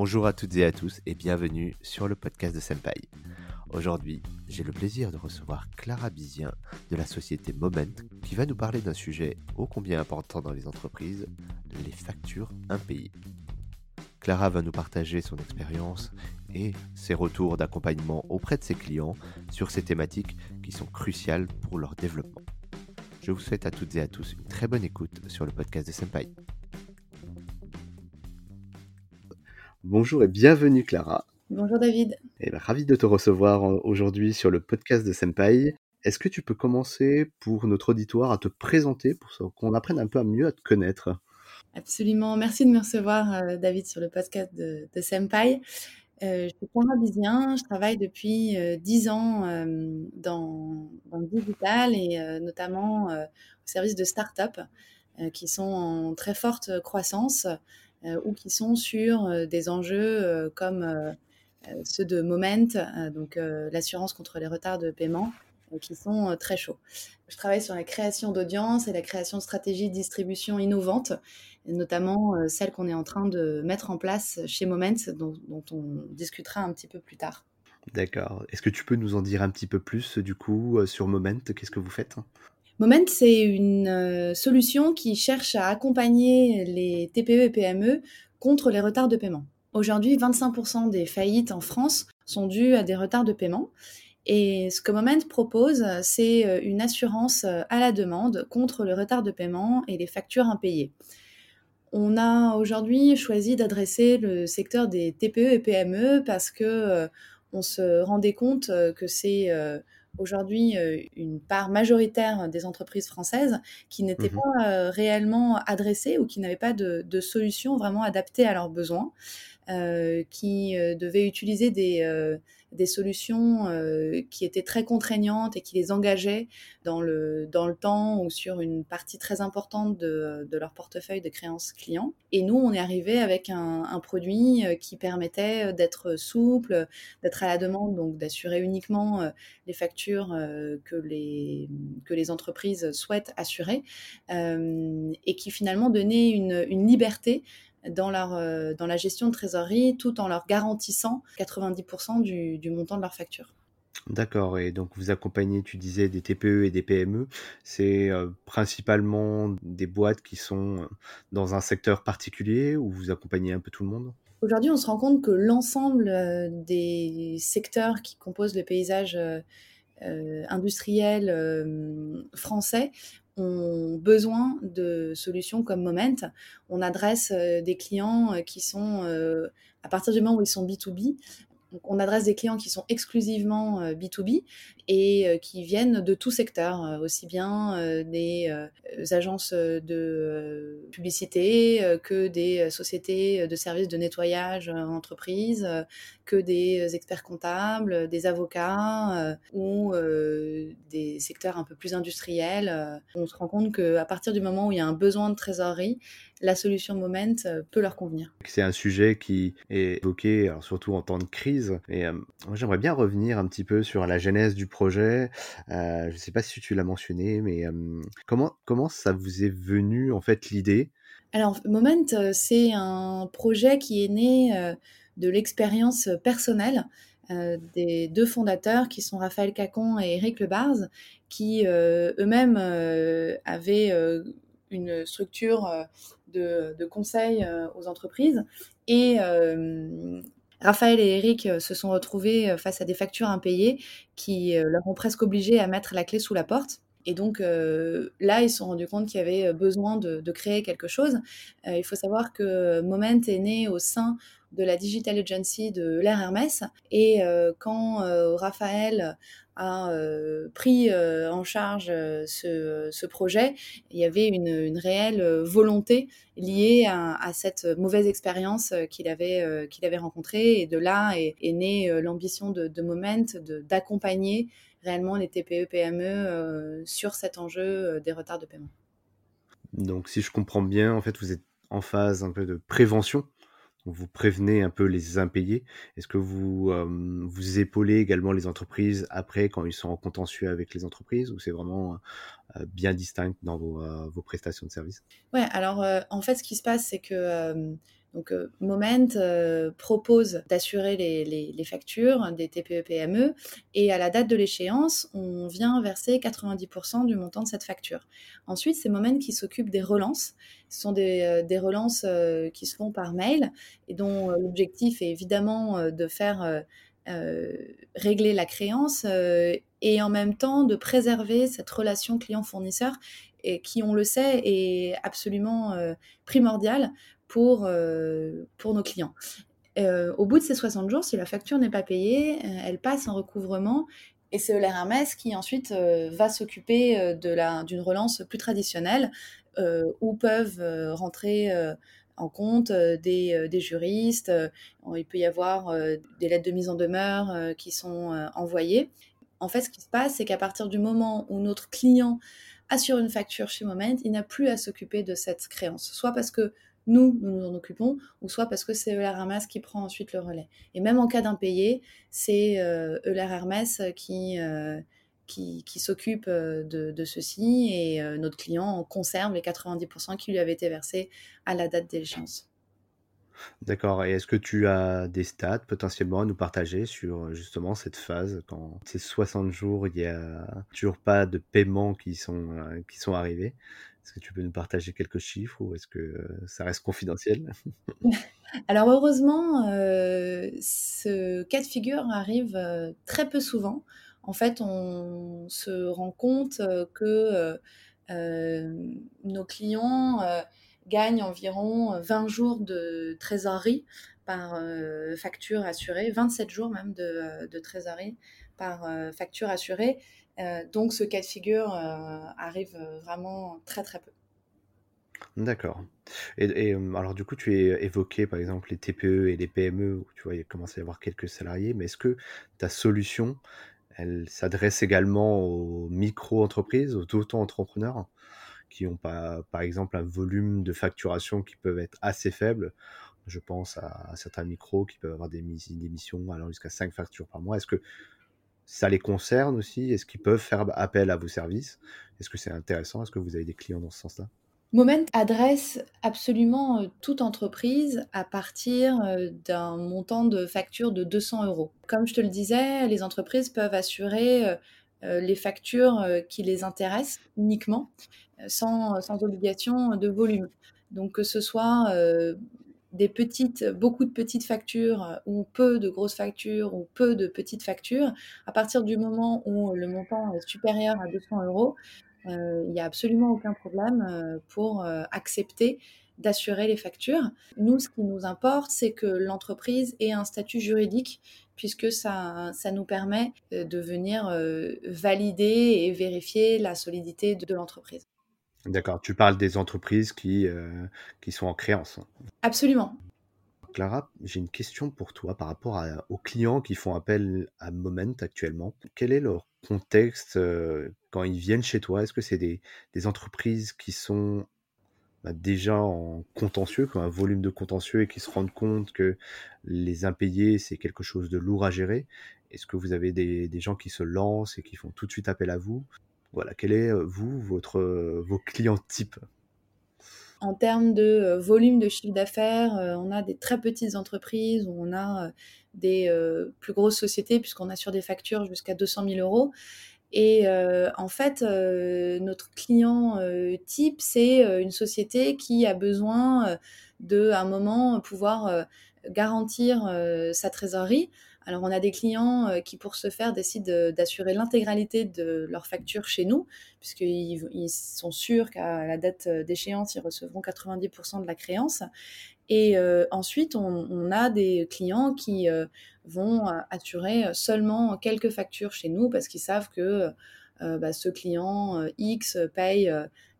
Bonjour à toutes et à tous et bienvenue sur le podcast de Senpai. Aujourd'hui, j'ai le plaisir de recevoir Clara Bizien de la société Moment qui va nous parler d'un sujet ô combien important dans les entreprises, les factures impayées. Clara va nous partager son expérience et ses retours d'accompagnement auprès de ses clients sur ces thématiques qui sont cruciales pour leur développement. Je vous souhaite à toutes et à tous une très bonne écoute sur le podcast de Senpai. Bonjour et bienvenue Clara. Bonjour David. Et ben, ravi de te recevoir euh, aujourd'hui sur le podcast de Senpai. Est-ce que tu peux commencer pour notre auditoire à te présenter pour qu'on apprenne un peu à mieux à te connaître? Absolument. Merci de me recevoir euh, David sur le podcast de, de Senpai. Euh, je suis Clara Bizien, je travaille depuis dix 10 ans dans, dans, le digital et notamment au service de start-up qui sont en très forte croissance ou qui sont sur des enjeux comme ceux de Moment, donc l'assurance contre les retards de paiement, qui sont très chauds. Je travaille sur la création d'audience et la création de stratégies de distribution innovantes, notamment celles qu'on est en train de mettre en place chez Moment, dont, dont on discutera un petit peu plus tard. D'accord. Est-ce que tu peux nous en dire un petit peu plus du coup sur Moment? Qu'est-ce que vous faites? Moment, c'est une solution qui cherche à accompagner les TPE et PME contre les retards de paiement. Aujourd'hui, 25% des faillites en France sont dues à des retards de paiement. Et ce que Moment propose, c'est euh, une assurance euh, à la demande contre le retard de paiement et les factures impayées. On a aujourd'hui choisi d'adresser le secteur des TPE et PME parce que euh, on se rendait compte que c'est aujourd'hui une part majoritaire des entreprises françaises qui n'étaient mmh pas réellement adressées ou qui n'avaient pas de, de solution vraiment adaptée à leurs besoins. Euh, qui euh, devaient utiliser des, euh, solutions qui étaient très contraignantes et qui les engageaient dans le, dans le temps ou sur une partie très importante de, leur portefeuille de créances clients. Et nous, on est arrivé avec un, produit qui permettait d'être souple, d'être à la demande, donc d'assurer uniquement les factures que, les, que les entreprises souhaitent assurer et qui finalement donnait une liberté dans, leur, euh, dans la gestion de trésorerie tout en leur garantissant 90% du, du montant de leur facture. D'accord, et donc vous accompagnez, tu disais, des TPE et des PME. C'est euh, principalement des boîtes qui sont euh, dans un secteur particulier ou vous accompagnez un peu tout le monde? Aujourd'hui, on se rend compte que l'ensemble des secteurs qui composent le paysage industriel français ont besoin de solutions comme Moment. On adresse euh, des clients euh, qui sont, euh, à partir du moment où ils sont B2B, on adresse des clients qui sont exclusivement B2B et qui viennent de tout secteur, aussi bien des agences de publicité que des sociétés de services de nettoyage en entreprise, que des experts comptables, des avocats ou des secteurs un peu plus industriels. On se rend compte qu'à partir du moment où il y a un besoin de trésorerie, la solution Moment euh, peut leur convenir. C'est un sujet qui est évoqué, surtout en temps de crise. Et euh, j'aimerais bien revenir un petit peu sur la genèse du projet. Euh, je ne sais pas si tu l'as mentionné, mais comment, comment ça vous est venu en fait l'idée? Alors, Moment, c'est un projet qui est né de l'expérience personnelle des deux fondateurs qui sont Raphaël Cacon et Eric Lebarz, qui eux-mêmes avaient une structure euh, de, de conseil euh, aux entreprises. Et euh, Raphaël et Eric se sont retrouvés face à des factures impayées qui leur ont presque obligé à mettre la clé sous la porte. Et donc là, ils se sont rendus compte qu'il y avait besoin de, créer quelque chose. il faut savoir que Moment est né au sein de la Digital Agency de l'Air Hermès. Et quand Raphaël a euh, pris euh, en charge euh, ce, projet, il y avait une, réelle volonté liée à, cette mauvaise expérience qu'il avait, qu'il avait rencontrée. Et de là est, née l'ambition de, de, Moment d'accompagner réellement les TPE-PME sur cet enjeu des retards de paiement. Donc si je comprends bien, en fait, vous êtes en phase un peu de prévention vous prévenez un peu les impayés? Est-ce que vous, vous épaulez également les entreprises après quand ils sont en contentieux avec les entreprises ou c'est vraiment bien distinct dans vos, vos, prestations de services? Ouais, alors en fait, ce qui se passe, c'est que Donc Moment propose d'assurer les, factures des TPE-PME et à la date de l'échéance, on vient verser 90% du montant de cette facture. Ensuite, c'est Moment qui s'occupe des relances. Ce sont des, des relances qui se font par mail et dont l'objectif est évidemment de faire régler la créance et en même temps de préserver cette relation client-fournisseur qui, on le sait, est absolument primordiale pour, euh, pour nos clients. Euh, au bout de ces 60 jours, si la facture n'est pas payée, euh, elle passe en recouvrement et c'est l'RMS qui ensuite va s'occuper d'une relance plus traditionnelle où peuvent rentrer en compte des, des, juristes. il peut y avoir des lettres de mise en demeure qui sont envoyées. En fait, ce qui se passe, c'est qu'à partir du moment où notre client assure une facture chez Moment, il n'a plus à s'occuper de cette créance. Soit parce que nous, nous nous en occupons, ou soit parce que c'est Euler Hermès qui prend ensuite le relais. Et même en cas d'impayé, c'est euh, Euler Hermès qui, euh, qui, s'occupe euh, de, ceci et notre client conserve les 90% qui lui avaient été versés à la date d'échéance. D'accord. Et est-ce que tu as des stats potentiellement à nous partager sur justement cette phase quand ces 60 jours, il n'y a toujours pas de paiements qui sont, qui sont arrivés? Est-ce que tu peux nous partager quelques chiffres ou est-ce que ça reste confidentiel? Alors heureusement, ce cas de figure arrive très peu souvent. En fait, on se rend compte que nos clients gagnent environ 20 jours de trésorerie par facture assurée, 27 jours même de trésorerie par facture assurée. Euh, donc ce cas de figure euh, arrive euh, vraiment très très peu. D'accord. Et, alors du coup, tu es évoqué par exemple les TPE et les PME où tu vois il commence à y avoir quelques salariés, mais est-ce que ta solution, elle s'adresse également aux micro-entreprises, aux auto-entrepreneurs qui ont pas, par exemple un volume de facturation qui peuvent être assez faible? Je pense à, certains micros qui peuvent avoir des, des missions allant jusqu'à 5 factures par mois. Est-ce que ça les concerne aussi? Est-ce qu'ils peuvent faire appel à vos services? Est-ce que c'est intéressant? Est-ce que vous avez des clients dans ce sens-là? Moment adresse absolument toute entreprise à partir d'un montant de facture de 200 euros. Comme je te le disais, les entreprises peuvent assurer les factures qui les intéressent uniquement, sans, sans obligation de volume. Donc que ce soit des petites, beaucoup de petites factures euh, ou peu de grosses factures ou peu de petites factures, à partir du moment où le montant est supérieur à 200 euros, euh, il n'y a absolument aucun problème euh, pour accepter d'assurer les factures. Nous, ce qui nous importe, c'est que l'entreprise ait un statut juridique, puisque ça, ça nous permet de venir valider et vérifier la solidité de l'entreprise. D'accord, tu parles des entreprises qui, euh, qui sont en créance. Absolument. Clara, j'ai une question pour toi par rapport aux clients qui font appel à Moment actuellement. Quel est leur contexte euh, quand ils viennent chez toi? Est-ce que c'est des, entreprises qui sont bah, déjà en contentieux, qui ont un volume de contentieux et qui se rendent compte que les impayés, c'est quelque chose de lourd à gérer? Est-ce que vous avez des, des gens qui se lancent et qui font tout de suite appel à vous? Voilà, quel est, euh, vous, votre, euh, vos clients types? En termes de euh, volume de chiffre d'affaires, on a des très petites entreprises, on a des plus grosses sociétés, puisqu'on a sur des factures jusqu'à 200 000 euros. Et en fait, notre client type, c'est une société qui a besoin de, un moment, pouvoir garantir sa trésorerie. Alors, on a des clients euh, qui, pour ce faire, décident d'assurer l'intégralité de leurs factures chez nous, puisqu'ils ils sont sûrs qu'à la date euh, d'échéance, ils recevront 90% de la créance. Et euh, ensuite, on, a des clients qui vont assurer seulement quelques factures chez nous parce qu'ils savent que bah, ce client X paye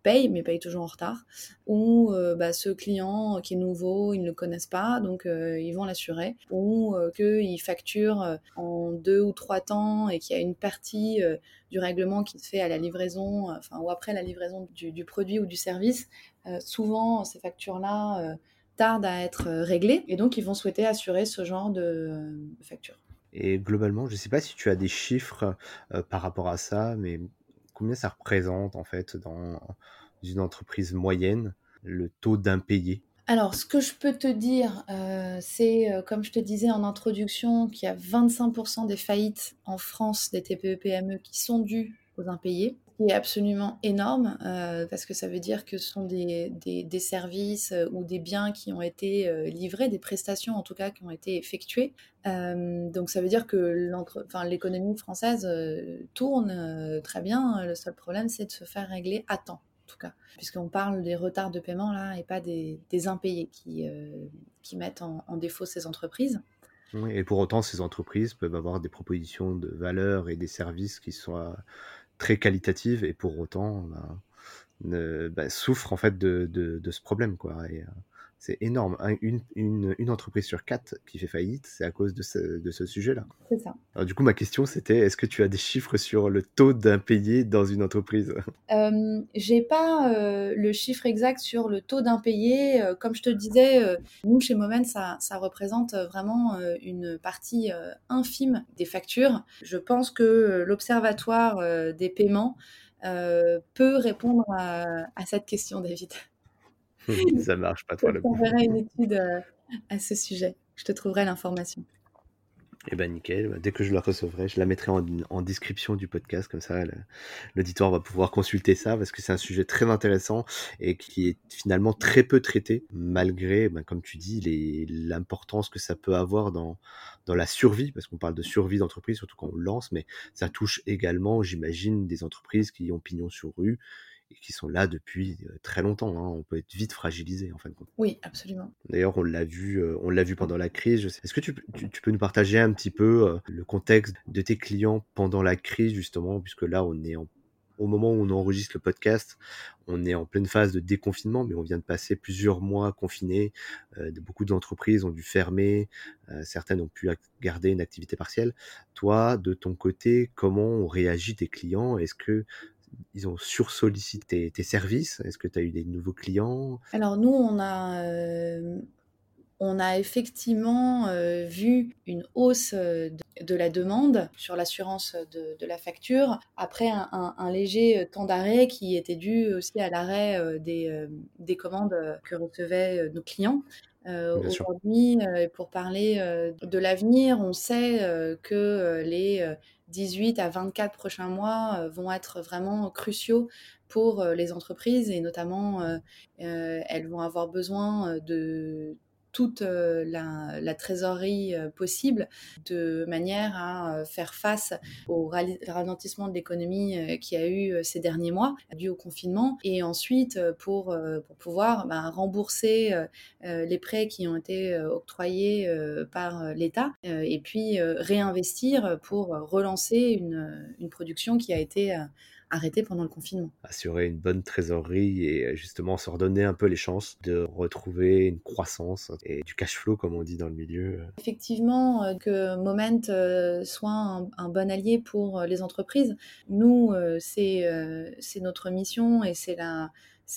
paye, mais paye toujours en retard, ou euh, bah, ce client qui est nouveau, ils ne le connaissent pas, donc euh, ils vont l'assurer, ou euh, qu'ils facturent en deux ou trois temps et qu'il y a une partie du règlement qui se fait à la livraison, enfin, ou après la livraison du, produit ou du service. souvent, ces factures-là tardent à être réglées, et donc ils vont souhaiter assurer ce genre de, facture. Et globalement, je ne sais pas si tu as des chiffres par rapport à ça, mais combien ça représente en fait dans une entreprise moyenne le taux d'impayé alors, ce que je peux te dire, euh, c'est, euh, comme je te disais en introduction, qu'il y a 25% des faillites en France des TPE-PME qui sont dues aux impayés, qui est absolument énorme, euh, parce que ça veut dire que ce sont des, des, services ou des biens qui ont été livrés, des prestations en tout cas qui ont été effectuées. donc ça veut dire que l'économie française tourne très bien. Le seul problème, c'est de se faire régler à temps tout cas, puisqu'on parle des retards de paiement là et pas des, impayés qui, euh, qui mettent en, défaut ces entreprises. et pour autant, ces entreprises peuvent avoir des propositions de valeur et des services qui sont très qualitatives et pour autant bah, ne, bah, souffrent en fait de, ce problème. Quoi. Euh, c'est énorme. Une, une, une, entreprise sur quatre qui fait faillite, c'est à cause de ce, de ce sujet-là. C'est ça. Alors, du coup, ma question, c'était est-ce que tu as des chiffres sur le taux d'impayé dans une entreprise? Euh, J'ai pas euh, le chiffre exact sur le taux d'impayé. Euh, comme je te disais, euh, nous, chez Moment, ça, ça représente vraiment une partie infime des factures. Je pense que l'Observatoire des paiements peut répondre à, à cette question, David. ça marche pas trop. Je t'enverrai une étude euh, à ce sujet. Je te trouverai l'information. Eh ben nickel, bah, dès que je la recevrai, je la mettrai en, description du podcast, comme ça l'auditoire va pouvoir consulter ça, parce que c'est un sujet très intéressant et qui est finalement très peu traité, malgré, ben, comme tu dis, l'importance que ça peut avoir dans, dans la survie, parce qu'on parle de survie d'entreprise, surtout quand on lance, mais ça touche également, j'imagine, des entreprises qui ont pignon sur rue, et qui sont là depuis très longtemps. Hein. On peut être vite fragilisé en fin de compte. Oui, absolument. D'ailleurs, on l'a vu, on l'a vu pendant la crise. Est-ce que tu, peux nous partager un petit peu le contexte de tes clients pendant la crise justement, puisque là, on est au moment où on enregistre le podcast, on est en pleine phase de déconfinement, mais on vient de passer plusieurs mois confinés. beaucoup d'entreprises ont dû fermer, certaines ont pu garder une activité partielle. Toi, de ton côté, comment ont réagi tes clients? Est-ce que ils ont sursollicité tes services? Est-ce que tu as eu des nouveaux clients? Alors nous, on a, euh, on a effectivement euh, vu une hausse euh, de, la demande sur l'assurance de, la facture, après un, léger temps d'arrêt qui était dû aussi à l'arrêt des, des, commandes que recevaient nos clients. Aujourd'hui, pour parler de l'avenir, on sait que les 18 à 24 prochains mois euh, vont être vraiment cruciaux pour euh, les entreprises et notamment euh, elles vont avoir besoin de toute la, trésorerie possible de manière à faire face au ralentissement de l'économie qui a eu ces derniers mois dû au confinement. Et ensuite pour, pouvoir bah, rembourser les prêts qui ont été octroyés par l'État et puis réinvestir pour relancer une, production qui a été arrêté pendant le confinement. Assurer une bonne trésorerie et euh, justement se redonner un peu les chances de retrouver une croissance et du cash flow, comme on dit dans le milieu. Effectivement, euh, que Moment euh, soit un, bon allié pour les entreprises. Nous, c'est notre mission et c'est la,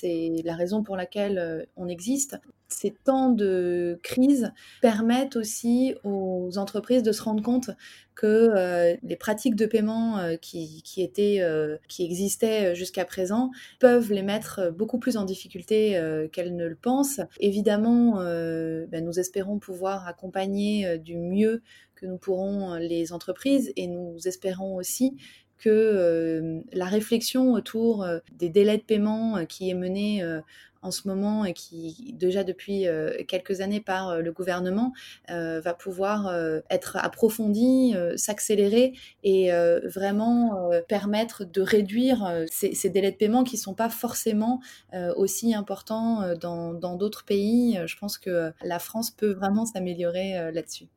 la raison pour laquelle on existe ces temps de crise permettent aussi aux entreprises de se rendre compte que euh, les pratiques de paiement euh, euh, qui existaient jusqu'à présent peuvent les mettre beaucoup plus en difficulté qu'elles ne le pensent. Évidemment, ben, nous espérons pouvoir accompagner du mieux que nous pourrons les entreprises et nous espérons aussi que la réflexion autour des délais de paiement qui est menée en ce moment et qui déjà depuis euh, quelques années par euh, le gouvernement euh, va pouvoir être approfondi, s'accélérer et vraiment permettre de réduire ces, délais de paiement qui ne sont pas forcément aussi importants dans d'autres pays. Je pense que la France peut vraiment s'améliorer là-dessus.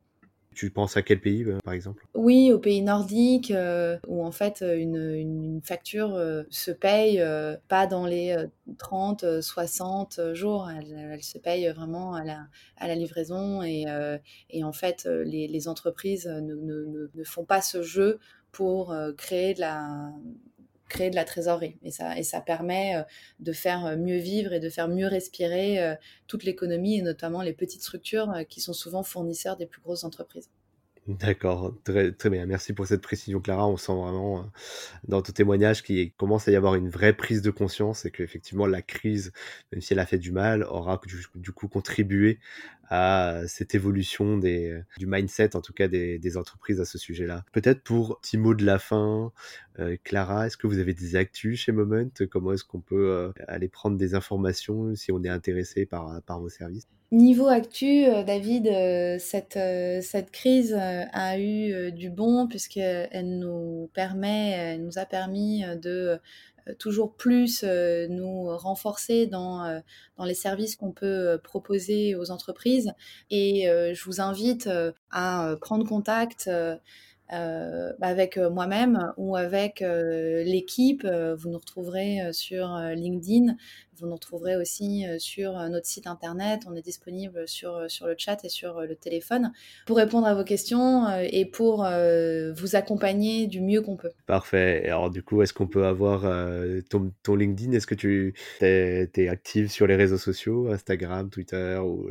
Tu penses à quel pays, euh, par exemple? Oui, aux pays nordiques, euh, où en fait une, facture euh, se paye pas dans les 30, 60 jours, elle, se paye vraiment à la, à la livraison et, et en fait les, entreprises ne, ne, font pas ce jeu pour créer de la créer de la trésorerie. Et ça, et ça permet euh, de faire euh, mieux vivre et de faire mieux respirer euh, toute l'économie et notamment les petites structures qui sont souvent fournisseurs des plus grosses entreprises. D'accord, très, très bien. Merci pour cette précision, Clara. On sent vraiment dans ton témoignage qu'il commence à y avoir une vraie prise de conscience et qu'effectivement la crise, même si elle a fait du mal, aura du, coup contribué à cette évolution des, du mindset, en tout cas des, entreprises à ce sujet-là. Peut-être pour petit mot de la fin, euh, Clara, est-ce que vous avez des actus chez Moment? Comment est-ce qu'on peut euh, aller prendre des informations si on est intéressé par, par vos services? Niveau actu, euh, David, cette, cette crise a eu du bon puisqu'elle nous permet, elle nous a permis de toujours plus nous renforcer dans, dans les services qu'on peut proposer aux entreprises. Et je vous invite à prendre contact euh, bah, avec euh, moi-même ou avec euh, l'équipe. Vous nous retrouverez sur LinkedIn, vous nous retrouverez aussi sur notre site internet. On est disponible sur, sur le chat et sur le téléphone pour répondre à vos questions et pour vous accompagner du mieux qu'on peut. Parfait. Alors du coup, est-ce qu'on peut avoir ton, LinkedIn? Est-ce que tu es, es, active sur les réseaux sociaux, Instagram, Twitter ou...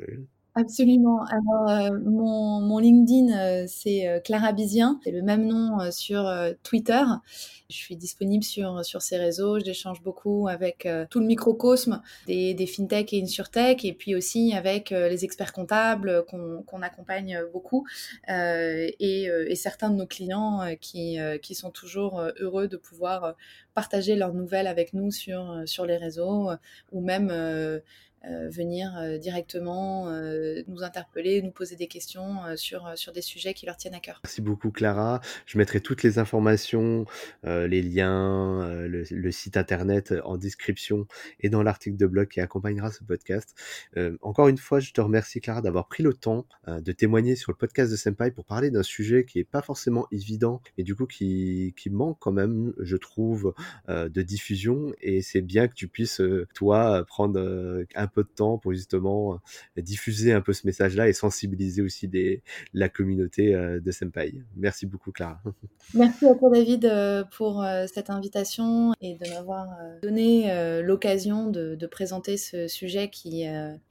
Absolument. Alors, euh, mon, LinkedIn, euh, c'est euh, Clara Bizien. C'est le même nom sur Twitter. Je suis disponible sur, sur ces réseaux. J'échange beaucoup avec tout le microcosme des, des fintech et insurtech, et puis aussi avec les experts comptables qu'on accompagne beaucoup, et, et, certains de nos clients qui, qui sont toujours heureux de pouvoir partager leurs nouvelles avec nous sur, sur les réseaux, ou même euh, venir euh, directement euh, nous interpeller, nous poser des questions sur, sur des sujets qui leur tiennent à cœur. Merci beaucoup Clara. Je mettrai toutes les informations, les liens, le, site internet en description et dans l'article de blog qui accompagnera ce podcast. encore une fois, je te remercie Clara d'avoir pris le temps de témoigner sur le podcast de Senpai pour parler d'un sujet qui n'est pas forcément évident, mais du coup qui, qui manque quand même, je trouve, de diffusion. Et c'est bien que tu puisses, toi, prendre un peu de temps pour justement euh, diffuser un peu ce message-là et sensibiliser aussi des, la communauté euh, de Senpai. Merci beaucoup, Clara. Merci à toi, David, euh, pour cette invitation et de m'avoir donné l'occasion de, présenter ce sujet qui,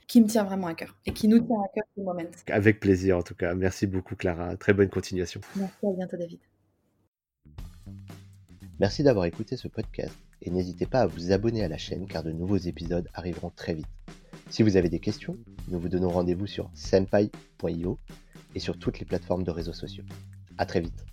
qui me tient vraiment à cœur et qui nous tient à cœur pour le moment. Avec plaisir, en tout cas. Merci beaucoup, Clara. Très bonne continuation. Merci, à bientôt, David. Merci d'avoir écouté ce podcast et n'hésitez pas à vous abonner à la chaîne car de nouveaux épisodes arriveront très vite. Si vous avez des questions, nous vous donnons rendez-vous sur senpai.io et sur toutes les plateformes de réseaux sociaux. À très vite.